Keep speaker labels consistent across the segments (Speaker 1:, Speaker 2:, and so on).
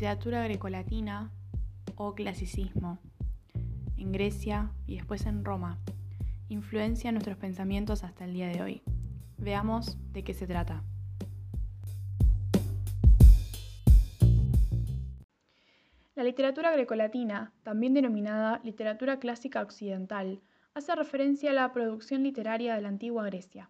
Speaker 1: literatura grecolatina o clasicismo, en Grecia y después en Roma, influencia nuestros pensamientos hasta el día de hoy. Veamos de qué se trata. La literatura grecolatina, también denominada literatura clásica occidental, hace referencia a la producción literaria de la antigua Grecia.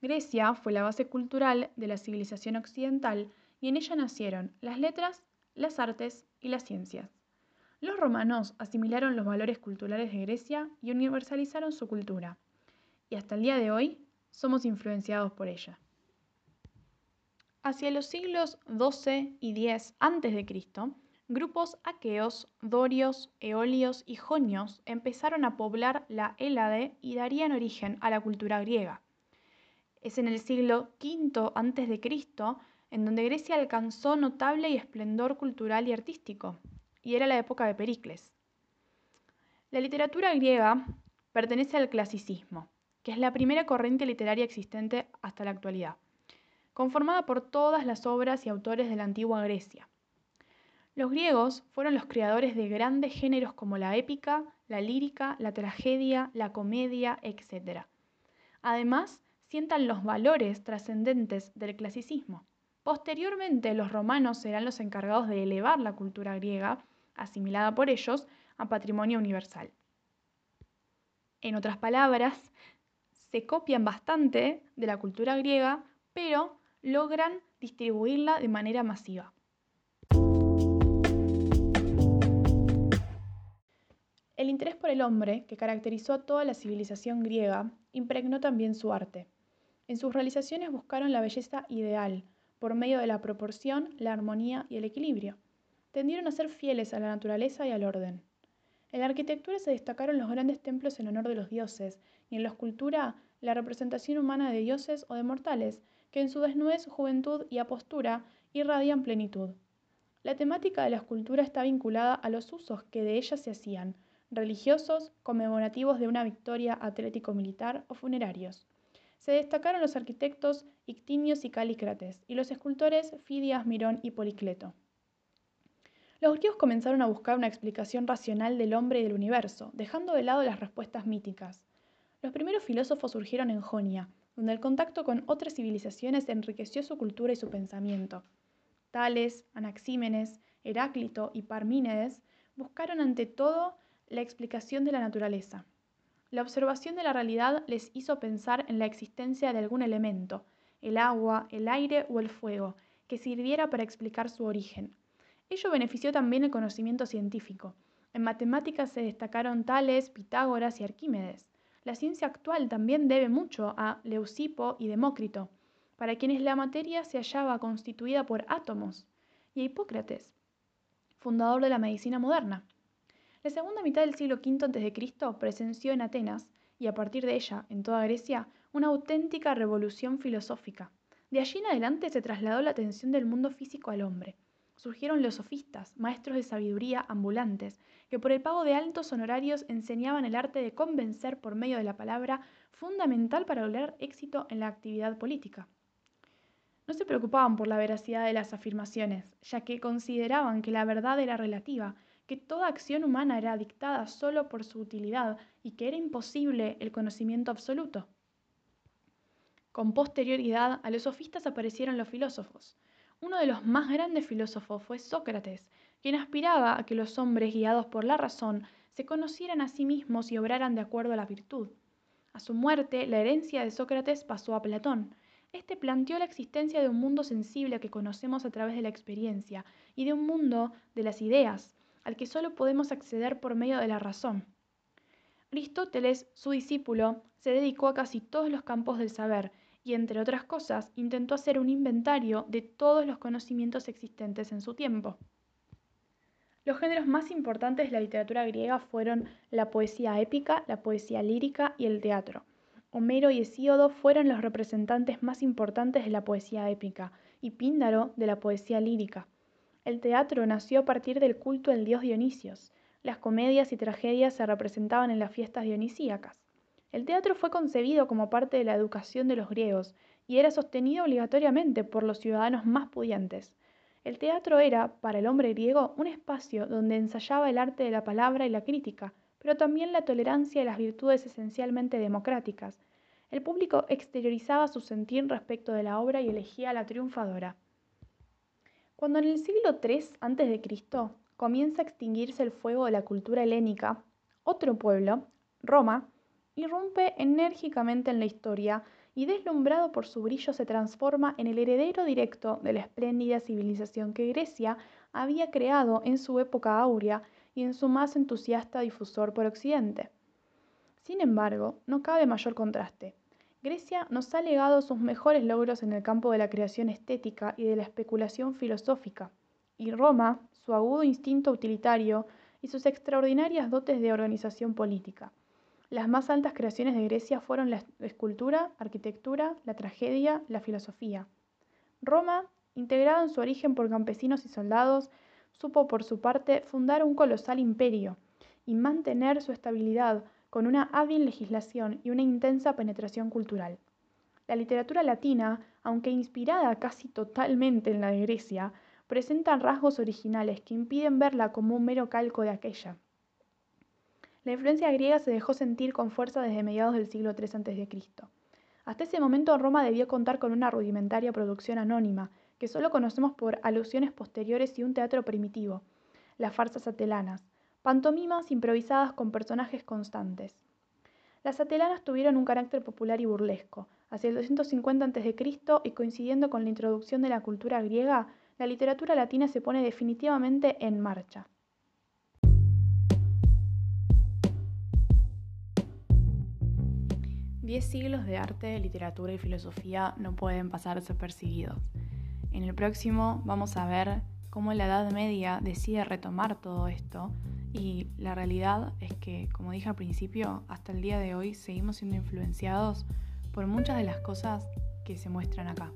Speaker 1: Grecia fue la base cultural de la civilización occidental y en ella nacieron las letras, las artes y las ciencias. Los romanos asimilaron los valores culturales de Grecia y universalizaron su cultura, y hasta el día de hoy somos influenciados por ella. Hacia los siglos XII y X a.C., grupos aqueos, dorios, eolios y jonios empezaron a poblar la Hélade y darían origen a la cultura griega. Es en el siglo V a.C. en donde Grecia alcanzó notable y esplendor cultural y artístico, y era la época de Pericles. La literatura griega pertenece al clasicismo, que es la primera corriente literaria existente hasta la actualidad, conformada por todas las obras y autores de la antigua Grecia. Los griegos fueron los creadores de grandes géneros como la épica, la lírica, la tragedia, la comedia, etc. Además, sientan los valores trascendentes del clasicismo. Posteriormente, los romanos serán los encargados de elevar la cultura griega, asimilada por ellos, a patrimonio universal. En otras palabras, se copian bastante de la cultura griega, pero logran distribuirla de manera masiva. El interés por el hombre, que caracterizó a toda la civilización griega, impregnó también su arte. En sus realizaciones buscaron la belleza ideal, por medio de la proporción, la armonía y el equilibrio. Tendieron a ser fieles a la naturaleza y al orden. En la arquitectura se destacaron los grandes templos en honor de los dioses, y en la escultura la representación humana de dioses o de mortales, que en su desnudez, juventud y apostura irradian plenitud. La temática de la escultura está vinculada a los usos que de ella se hacían, religiosos, conmemorativos de una victoria atlético-militar o funerarios. Se destacaron los arquitectos Ictinios y Calícrates y los escultores Fidias, Mirón y Policleto. Los griegos comenzaron a buscar una explicación racional del hombre y del universo, dejando de lado las respuestas míticas. Los primeros filósofos surgieron en Jonia, donde el contacto con otras civilizaciones enriqueció su cultura y su pensamiento. Tales, Anaxímenes, Heráclito y Parmínides buscaron ante todo la explicación de la naturaleza. La observación de la realidad les hizo pensar en la existencia de algún elemento, el agua, el aire o el fuego, que sirviera para explicar su origen. Ello benefició también el conocimiento científico. En matemáticas se destacaron Tales, Pitágoras y Arquímedes. La ciencia actual también debe mucho a Leucipo y Demócrito, para quienes la materia se hallaba constituida por átomos, y a Hipócrates, fundador de la medicina moderna. La segunda mitad del siglo V a.C. presenció en Atenas, y a partir de ella en toda Grecia, una auténtica revolución filosófica. De allí en adelante se trasladó la atención del mundo físico al hombre. Surgieron los sofistas, maestros de sabiduría ambulantes, que por el pago de altos honorarios enseñaban el arte de convencer por medio de la palabra, fundamental para lograr éxito en la actividad política. No se preocupaban por la veracidad de las afirmaciones, ya que consideraban que la verdad era relativa que toda acción humana era dictada solo por su utilidad y que era imposible el conocimiento absoluto. Con posterioridad a los sofistas aparecieron los filósofos. Uno de los más grandes filósofos fue Sócrates, quien aspiraba a que los hombres guiados por la razón se conocieran a sí mismos y obraran de acuerdo a la virtud. A su muerte, la herencia de Sócrates pasó a Platón. Este planteó la existencia de un mundo sensible que conocemos a través de la experiencia y de un mundo de las ideas, al que solo podemos acceder por medio de la razón. Aristóteles, su discípulo, se dedicó a casi todos los campos del saber y, entre otras cosas, intentó hacer un inventario de todos los conocimientos existentes en su tiempo. Los géneros más importantes de la literatura griega fueron la poesía épica, la poesía lírica y el teatro. Homero y Hesíodo fueron los representantes más importantes de la poesía épica y Píndaro de la poesía lírica. El teatro nació a partir del culto al dios Dionisios. Las comedias y tragedias se representaban en las fiestas dionisíacas. El teatro fue concebido como parte de la educación de los griegos y era sostenido obligatoriamente por los ciudadanos más pudientes. El teatro era, para el hombre griego, un espacio donde ensayaba el arte de la palabra y la crítica, pero también la tolerancia y las virtudes esencialmente democráticas. El público exteriorizaba su sentir respecto de la obra y elegía a la triunfadora. Cuando en el siglo III a.C. comienza a extinguirse el fuego de la cultura helénica, otro pueblo, Roma, irrumpe enérgicamente en la historia y deslumbrado por su brillo se transforma en el heredero directo de la espléndida civilización que Grecia había creado en su época áurea y en su más entusiasta difusor por Occidente. Sin embargo, no cabe mayor contraste. Grecia nos ha legado sus mejores logros en el campo de la creación estética y de la especulación filosófica, y Roma, su agudo instinto utilitario y sus extraordinarias dotes de organización política. Las más altas creaciones de Grecia fueron la escultura, arquitectura, la tragedia, la filosofía. Roma, integrado en su origen por campesinos y soldados, supo por su parte fundar un colosal imperio y mantener su estabilidad con una hábil legislación y una intensa penetración cultural. La literatura latina, aunque inspirada casi totalmente en la de Grecia, presenta rasgos originales que impiden verla como un mero calco de aquella. La influencia griega se dejó sentir con fuerza desde mediados del siglo III a.C. Hasta ese momento Roma debió contar con una rudimentaria producción anónima, que solo conocemos por alusiones posteriores y un teatro primitivo, las farsas atelanas, pantomimas improvisadas con personajes constantes. Las atelanas tuvieron un carácter popular y burlesco. Hacia el 250 a.C. y coincidiendo con la introducción de la cultura griega, la literatura latina se pone definitivamente en marcha. Diez siglos de arte, literatura y filosofía no pueden pasar desapercibidos. En el próximo vamos a ver cómo la Edad Media decide retomar todo esto y la realidad es que, como dije al principio, hasta el día de hoy seguimos siendo influenciados por muchas de las cosas que se muestran acá.